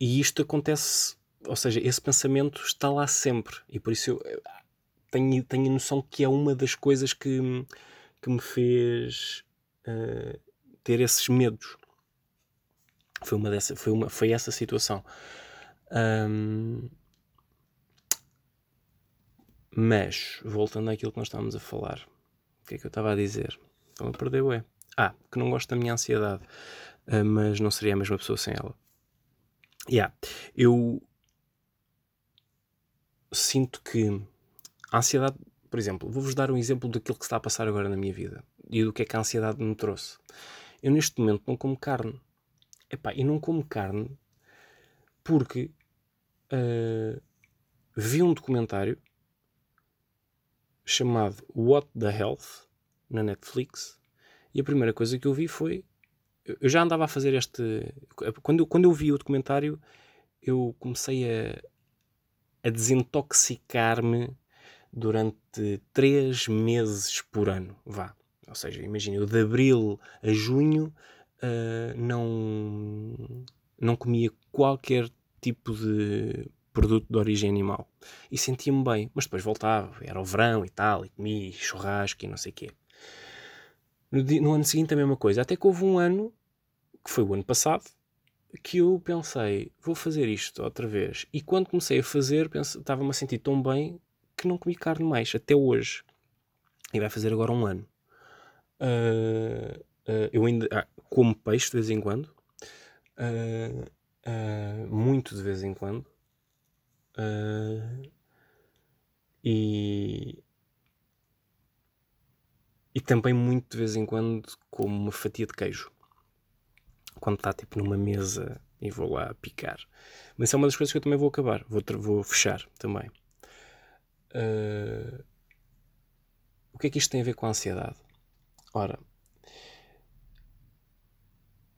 e isto acontece, ou seja, esse pensamento está lá sempre. E por isso eu tenho, tenho a noção que é uma das coisas que, que me fez uh, ter esses medos. Foi, uma dessa, foi, uma, foi essa situação. Um, mas, voltando àquilo que nós estávamos a falar, o que é que eu estava a dizer? Então, perdeu é. Ah, que não gosto da minha ansiedade, uh, mas não seria a mesma pessoa sem ela. Yeah, eu sinto que a ansiedade, por exemplo, vou-vos dar um exemplo daquilo que está a passar agora na minha vida e do que é que a ansiedade me trouxe. Eu neste momento não como carne. Epá, e não como carne porque uh, vi um documentário chamado What the Health na Netflix e a primeira coisa que eu vi foi eu já andava a fazer este quando quando eu vi o documentário eu comecei a, a desintoxicar-me durante três meses por ano vá. Ou seja imagina eu de abril a junho uh, não não comia qualquer tipo de produto de origem animal. E sentia-me bem, mas depois voltava, era o verão e tal, e comia churrasco e não sei o quê. No, dia, no ano seguinte a mesma coisa, até que houve um ano, que foi o ano passado, que eu pensei, vou fazer isto outra vez. E quando comecei a fazer, estava-me a sentir tão bem que não comi carne mais, até hoje. E vai fazer agora um ano. Uh, uh, eu ainda ah, como peixe de vez em quando. Uh, muito de vez em quando. Uh, e, e também muito de vez em quando como uma fatia de queijo. Quando está tipo numa mesa e vou lá picar. Mas é uma das coisas que eu também vou acabar. Vou, vou fechar também. Uh, o que é que isto tem a ver com a ansiedade? Ora,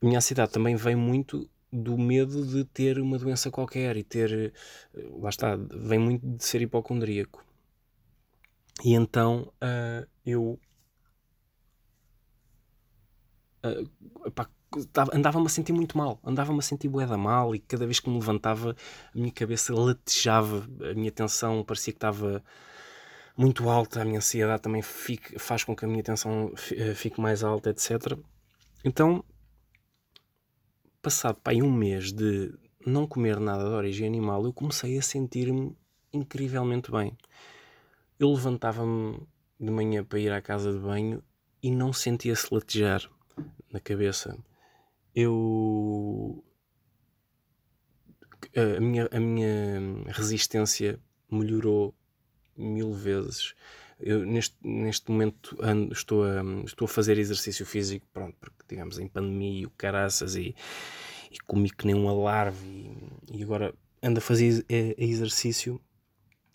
a minha ansiedade também vem muito do medo de ter uma doença qualquer e ter. Eh, lá está, vem muito de ser hipocondríaco. E então uh, eu. Uh, andava-me a sentir muito mal, andava-me a sentir boeda mal e cada vez que me levantava a minha cabeça latejava, a minha tensão parecia que estava muito alta, a minha ansiedade também fica, faz com que a minha tensão fique mais alta, etc. Então passado pá, um mês de não comer nada de origem animal, eu comecei a sentir-me incrivelmente bem. Eu levantava-me de manhã para ir à casa de banho e não sentia-se latejar na cabeça. Eu. A minha, a minha resistência melhorou mil vezes. Eu, neste, neste momento ando, estou, a, estou a fazer exercício físico, pronto, porque digamos em pandemia e o caraças e, e comi que nem um alarve e, e agora ando a fazer exercício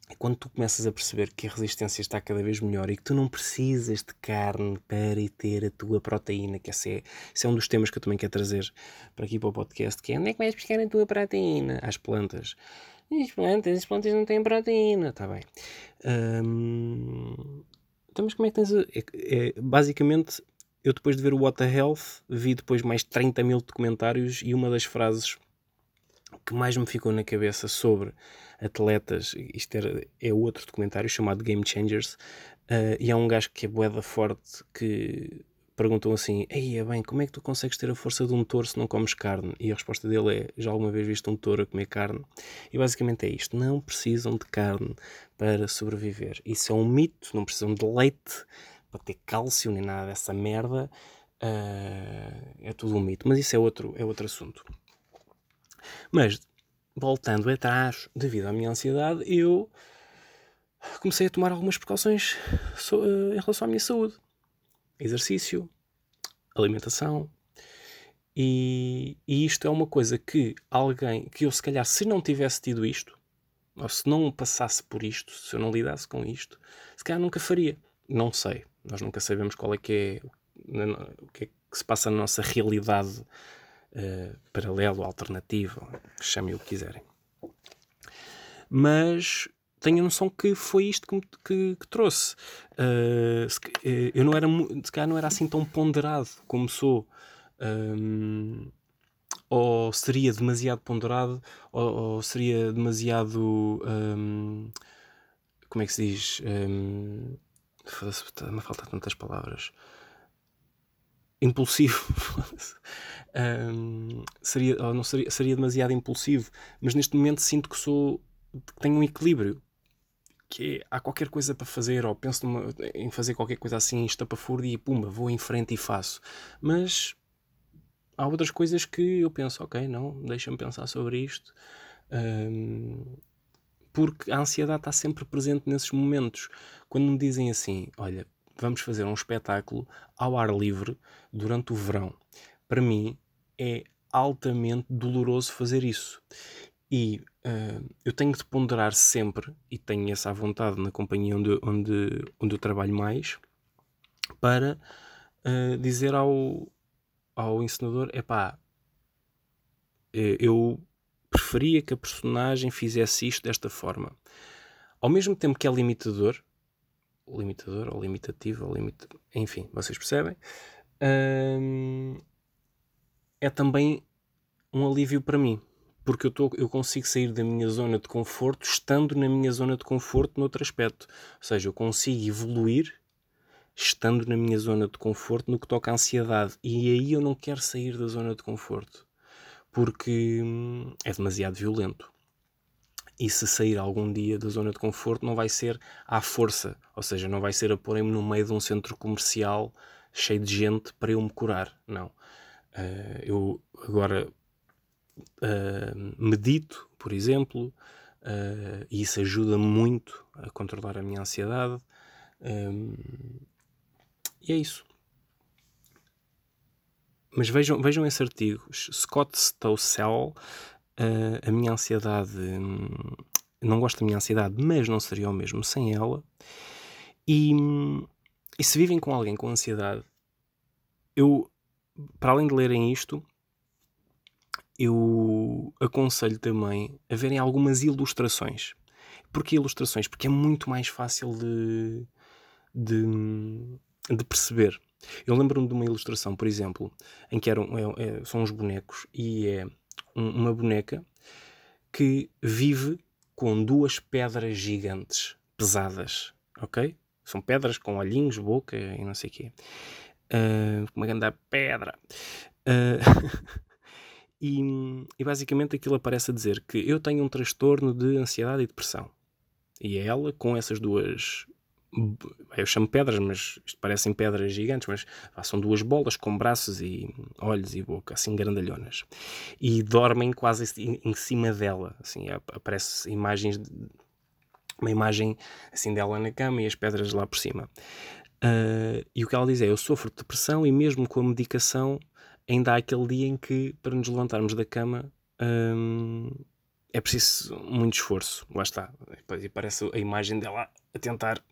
e quando tu começas a perceber que a resistência está cada vez melhor e que tu não precisas de carne para ter a tua proteína, que esse é, esse é um dos temas que eu também quero trazer para aqui para o podcast, que é onde é que vais buscar a tua proteína? Às plantas. As plantas, as plantas não têm proteína, está bem. Hum, então, mas como é que tens. A, é, é, basicamente, eu depois de ver o What the Health, vi depois mais 30 mil documentários e uma das frases que mais me ficou na cabeça sobre atletas, isto era, é outro documentário chamado Game Changers, uh, e há um gajo que é boeda forte que perguntam assim: Ei, é bem, como é que tu consegues ter a força de um touro se não comes carne? E a resposta dele é: Já alguma vez viste um touro a comer carne? E basicamente é isto: não precisam de carne para sobreviver. Isso é um mito, não precisam de leite para ter cálcio nem nada dessa merda. Uh, é tudo um mito, mas isso é outro, é outro assunto. Mas, voltando atrás, devido à minha ansiedade, eu comecei a tomar algumas precauções uh, em relação à minha saúde exercício, alimentação. E, e, isto é uma coisa que alguém, que eu se calhar, se não tivesse tido isto, ou se não passasse por isto, se eu não lidasse com isto, se calhar nunca faria. Não sei. Nós nunca sabemos qual é que é o que é que se passa na nossa realidade uh, ou alternativa, chame o que quiserem. Mas tenho a noção que foi isto que, me- que- que trouxe. Uh, se, eh, eu não era, se calhar não era assim tão ponderado como sou. Um, ou seria demasiado ponderado, ou, ou seria demasiado. um, como é que se diz? Um, foda-se, está-me a faltar tantas palavras. Impulsivo. Um, seria, ou não seria, seria demasiado impulsivo, mas neste momento sinto que sou que tenho um equilíbrio. Que é, há qualquer coisa para fazer, ou penso numa- em fazer qualquer coisa assim, estapafúrdia e pumba, vou em frente e faço. Mas há outras coisas que eu penso, ok, não, deixa-me pensar sobre isto. Hum, porque a ansiedade está sempre presente nesses momentos. Quando me dizem assim, olha, vamos fazer um espetáculo ao ar livre durante o verão, para mim é altamente doloroso fazer isso. E hum, eu tenho de ponderar sempre, e tenho essa vontade na companhia onde, onde, onde eu trabalho mais, para uh, dizer ao, ao encenador: epá, eh, eu preferia que a personagem fizesse isto desta forma. Ao mesmo tempo que é limitador, limitador ou limitativo, ou limita... enfim, vocês percebem, hum, é também um alívio para mim. Porque eu, tô, eu consigo sair da minha zona de conforto estando na minha zona de conforto noutro aspecto. Ou seja, eu consigo evoluir estando na minha zona de conforto no que toca à ansiedade. E aí eu não quero sair da zona de conforto porque hum, é demasiado violento. E se sair algum dia da zona de conforto, não vai ser à força, ou seja, não vai ser a porem-me no meio de um centro comercial cheio de gente para eu me curar. Não. Uh, eu agora uh, medito, por exemplo, uh, e isso ajuda muito a controlar a minha ansiedade. Um, e é isso. Mas vejam, vejam esse artigo. Scott Stossel, uh, a minha ansiedade. hum, não gosto da minha ansiedade, mas não seria o mesmo sem ela. E, e se vivem com alguém com ansiedade, eu, para além de lerem isto, eu aconselho também a verem algumas ilustrações. Porquê ilustrações? Porque é muito mais fácil de, de, de perceber. Eu lembro-me de uma ilustração, por exemplo, em que eram, é, é, são uns bonecos e é um- uma boneca que vive com duas pedras gigantes, pesadas, ok? São pedras com olhinhos, boca e não sei o quê. Ah, uma grande pedra. Ah, e, e basicamente aquilo aparece a dizer que eu tenho um transtorno de ansiedade e depressão. E é ela com essas duas eu chamo pedras, mas isto parecem pedras gigantes, mas ah, são duas bolas com braços e olhos e boca, assim grandalhonas. E dormem quase em, cima dela, assim, ap- aparece imagens, uma imagem assim dela na cama e as pedras lá por cima. Ah, e o que ela diz é, eu sofro de depressão e mesmo com a medicação ainda há aquele dia em que para nos levantarmos da cama hum, é preciso muito esforço, lá está. Depois aparece a imagem dela a tentar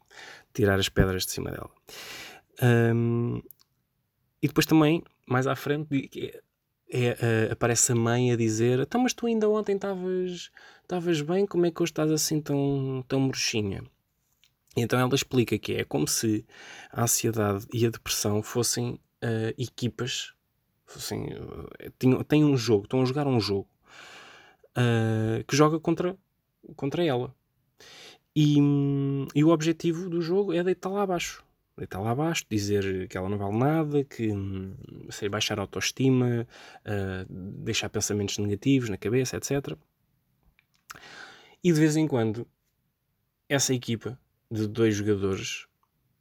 tirar as pedras de cima dela. Hum, e depois também, mais à frente, é- é, eh, aparece a mãe a dizer: Então, mas tu ainda ontem estavas bem, como é que hoje estás assim tão, tão murchinha? E então ela explica que é como se a ansiedade e a depressão fossem eh, equipas, fossem, eh, tinham- têm um jogo, estão a jogar um jogo eh, que joga contra, contra ela. E, hum, e o objetivo do jogo é deitar lá abaixo. Deitar lá abaixo, dizer que ela não vale nada, que hum, sei, baixar a autoestima, ah, deixar pensamentos negativos na cabeça, etc. E de vez em quando, essa equipa de dois jogadores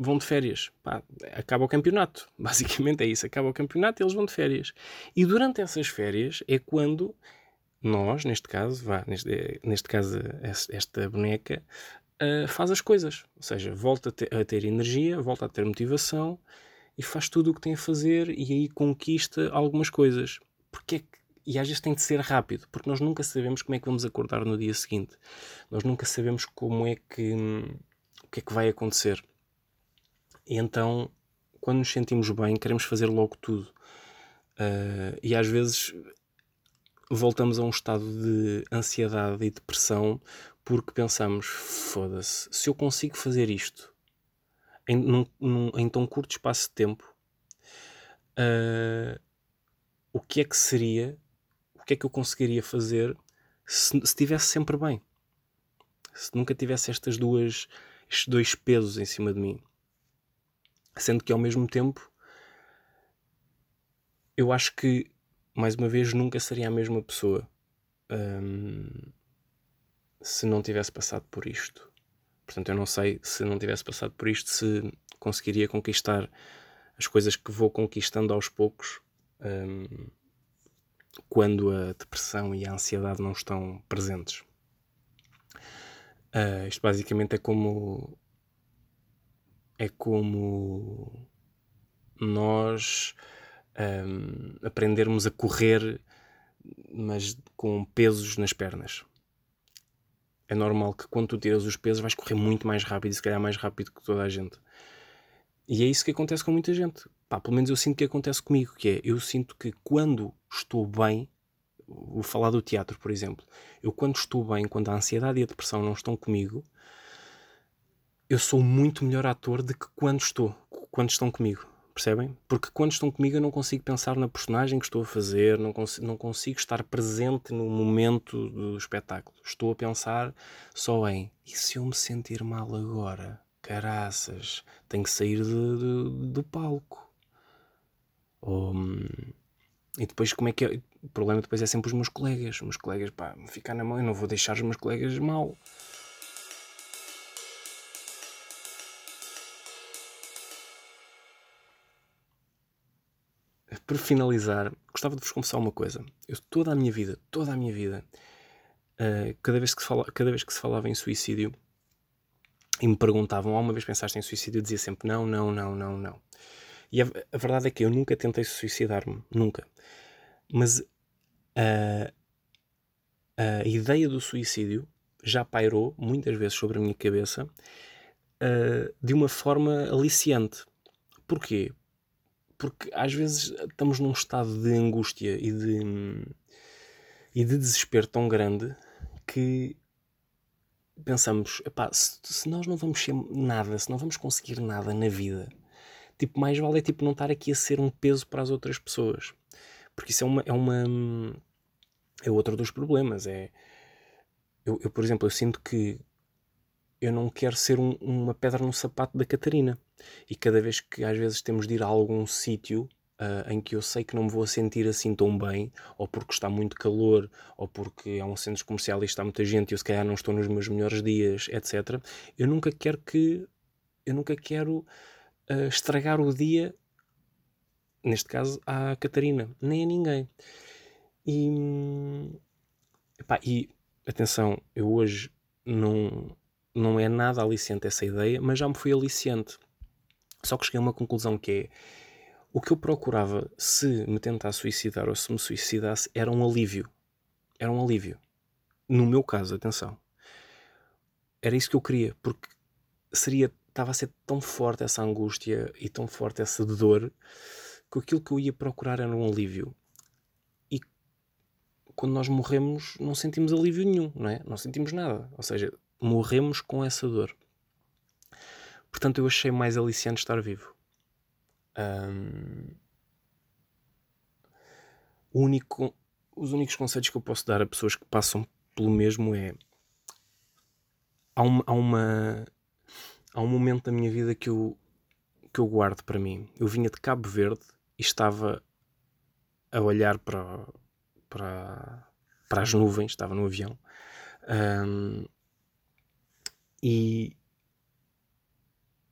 vão de férias. Pá, acaba o campeonato. Basicamente é isso. Acaba o campeonato e eles vão de férias. E durante essas férias é quando nós, neste caso, vá, neste, neste caso, es- esta boneca, ah, faz as coisas. Ou seja, volta a ter, a ter energia, volta a ter motivação e faz tudo o que tem a fazer e aí conquista algumas coisas. Porque é que- e às vezes tem de ser rápido, porque nós nunca sabemos como é que vamos acordar no dia seguinte. Nós nunca sabemos como é que hum, o que é que vai acontecer. E então, quando nos sentimos bem, queremos fazer logo tudo. Ah, e às vezes voltamos a um estado de ansiedade e depressão porque pensamos: foda-se, se eu consigo fazer isto em, num, num, em tão curto espaço de tempo, uh, o que é que seria, o que é que eu conseguiria fazer se estivesse sempre bem? Se nunca tivesse estas duas, estes dois pesos em cima de mim. Sendo que ao mesmo tempo eu acho que, mais uma vez, nunca seria a mesma pessoa um, se não tivesse passado por isto. Portanto, eu não sei se não tivesse passado por isto, se conseguiria conquistar as coisas que vou conquistando aos poucos um, quando a depressão e a ansiedade não estão presentes. Uh, isto basicamente é como é como nós um, aprendermos a correr, mas com pesos nas pernas. É normal que quando tu tiras os pesos vais correr muito mais rápido e se calhar mais rápido que toda a gente. E é isso que acontece com muita gente. Pá, pelo menos eu sinto que acontece comigo, que é, eu sinto que quando estou bem, vou falar do teatro, por exemplo, eu quando estou bem, quando a ansiedade e a depressão não estão comigo, eu sou muito melhor ator do que quando estou, quando estão comigo. Percebem? Porque quando estão comigo eu não consigo pensar na personagem que estou a fazer, não, cons não consigo estar presente no momento do espetáculo. Estou a pensar só em e se eu me sentir mal agora? Caraças, tenho que sair de, de, do palco. E depois como é que é? O problema depois é sempre os meus colegas. Os meus colegas, pá, ficar na mão, eu não vou deixar os meus colegas mal. Para finalizar, gostava de vos confessar uma coisa. Eu, toda a minha vida, toda a minha vida, uh, cada, vez que se fala, cada vez que se falava em suicídio e me perguntavam, alguma vez pensaste em suicídio? Eu dizia sempre não, não, não, não, não. E a, a verdade é que eu nunca tentei suicidar-me, nunca. Mas uh, a ideia do suicídio já pairou muitas vezes sobre a minha cabeça uh, de uma forma aliciante. Porquê? Porque às vezes estamos num estado de angústia e de, e de desespero tão grande que pensamos, epá, se, se, nós não vamos ser nada, se não vamos conseguir nada na vida, tipo, mais vale é tipo não estar aqui a ser um peso para as outras pessoas. Porque isso é uma, é uma é outro dos problemas, é eu, eu por exemplo, eu sinto que eu não quero ser um, uma pedra no sapato da Catarina. E cada vez que às vezes temos de ir a algum sítio uh, em que eu sei que não me vou sentir assim tão bem, ou porque está muito calor, ou porque é um centro comercial e está muita gente e eu se calhar não estou nos meus melhores dias, etc. Eu nunca quero que. Eu nunca quero uh, estragar o dia, neste caso, à Catarina, nem a ninguém. E. Epá, e atenção, eu hoje não não é nada aliciante essa ideia, mas já me foi aliciante. Só que cheguei a uma conclusão que é o que eu procurava se me tentasse suicidar ou se me suicidasse era um alívio. Era um alívio. No meu caso, atenção. Era isso que eu queria, porque seria estava a ser tão forte essa angústia e tão forte essa dor que aquilo que eu ia procurar era um alívio. E quando nós morremos, não sentimos alívio nenhum, não é? Não sentimos nada. Ou seja, morremos com essa dor. Portanto, eu achei mais aliciante estar vivo. Um, único, os únicos conselhos que eu posso dar a pessoas que passam pelo mesmo é há, uma, há, uma, há um momento da minha vida que eu, que eu guardo para mim. Eu vinha de Cabo Verde e estava a olhar para, para, para as nuvens, estava no avião. Um, e,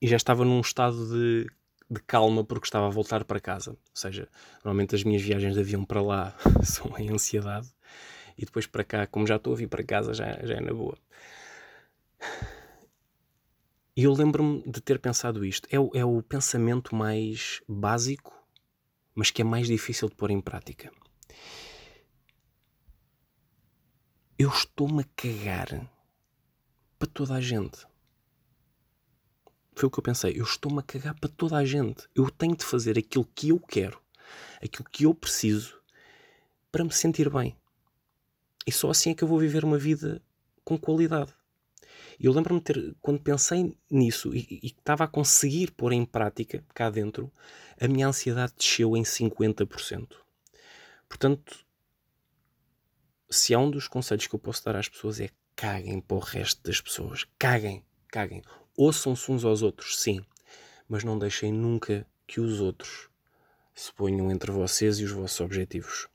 e já estava num estado de, de calma porque estava a voltar para casa. Ou seja, normalmente as minhas viagens de avião para lá são em ansiedade e depois para cá, como já estou a vir para casa, já, já é na boa. E eu lembro-me de ter pensado isto. É o, é o pensamento mais básico, mas que é mais difícil de pôr em prática. Eu estou-me a cagar para toda a gente. Foi o que eu pensei. Eu estou-me a cagar para toda a gente. Eu tenho de fazer aquilo que eu quero, aquilo que eu preciso para me sentir bem. E só assim é que eu vou viver uma vida com qualidade. E eu lembro-me ter, quando pensei nisso e estava a conseguir pôr em prática cá dentro, a minha ansiedade desceu em 50%. Portanto, se há um dos conselhos que eu posso dar às pessoas é caguem para o resto das pessoas. Caguem, caguem. Ouçam-se uns aos outros, sim, mas não deixem nunca que os outros se ponham entre vocês e os vossos objetivos.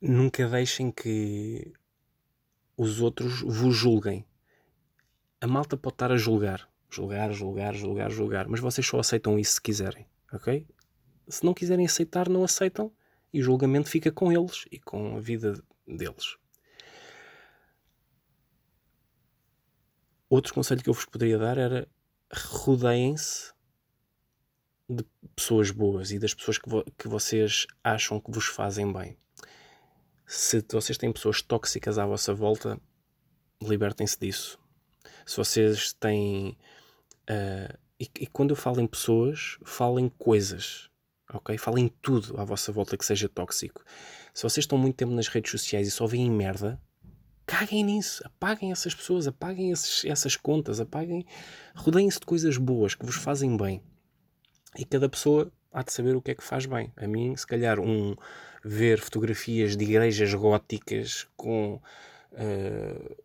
Nunca deixem que os outros vos julguem. A malta pode estar a julgar, julgar, julgar, julgar, julgar, mas vocês só aceitam isso se quiserem, ok? Se não quiserem aceitar, não aceitam e o julgamento fica com eles e com a vida deles. Outro conselho que eu vos poderia dar era rodeiem-se de pessoas boas e das pessoas que, vo que vocês acham que vos fazem bem. Se vocês têm pessoas tóxicas à vossa volta, libertem-se disso. Se vocês têm. Uh, e, e, quando eu falo em pessoas, falo em coisas. Ok? Falem tudo à vossa volta que seja tóxico. Se vocês estão muito tempo nas redes sociais e só veem merda, caguem nisso, apaguem essas pessoas, apaguem esses, essas contas, apaguem, rodeiem-se de coisas boas que vos fazem bem. E cada pessoa há de saber o que é que faz bem. A mim, se calhar, um ver fotografias de igrejas góticas com uh,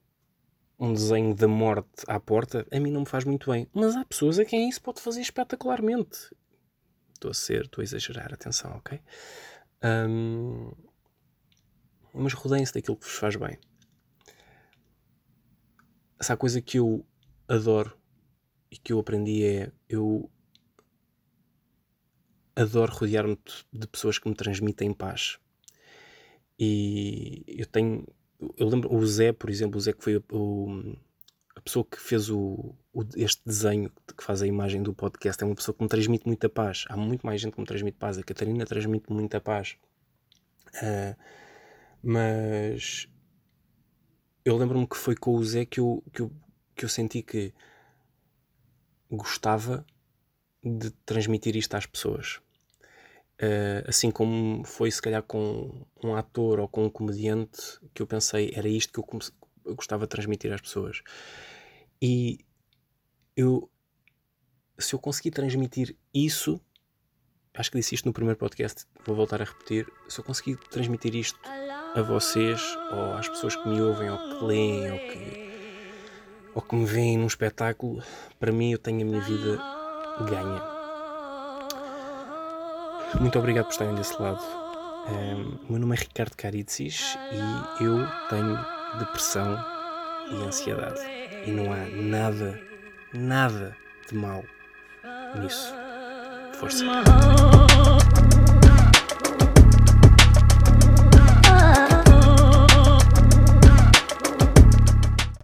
um desenho da morte à porta, a mim não me faz muito bem. Mas há pessoas a quem isso pode fazer espetacularmente. Estou a ser, estou a exagerar, atenção, ok? Um, mas rodeiem-se daquilo que vos faz bem essa coisa que eu adoro e que eu aprendi é eu adoro rodear-me de pessoas que me transmitem paz. E eu tenho. Eu lembro o Zé, por exemplo, o Zé que foi o, a pessoa que fez o, o, este desenho que faz a imagem do podcast, é uma pessoa que me transmite muita paz. Há muito mais gente que me transmite paz. A Catarina transmite muita paz. Uh, mas eu lembro-me que foi com o Zé que eu, que eu, que eu senti que gostava de transmitir isto às pessoas. Uh, assim como foi se calhar com um ator ou com um comediante que eu pensei era isto que eu, eu gostava de transmitir às pessoas. E eu, se eu conseguir transmitir isso, acho que disse isto no primeiro podcast, vou voltar a repetir. Se eu conseguir transmitir isto a vocês ou às pessoas que me ouvem ou que leem ou que, ou que me veem num espetáculo, para mim eu tenho a minha vida ganha. Muito obrigado por estarem desse lado. Um, o meu nome é Ricardo Caritzis e eu tenho depressão e ansiedade. E não há nada, nada de mal nisso. Força.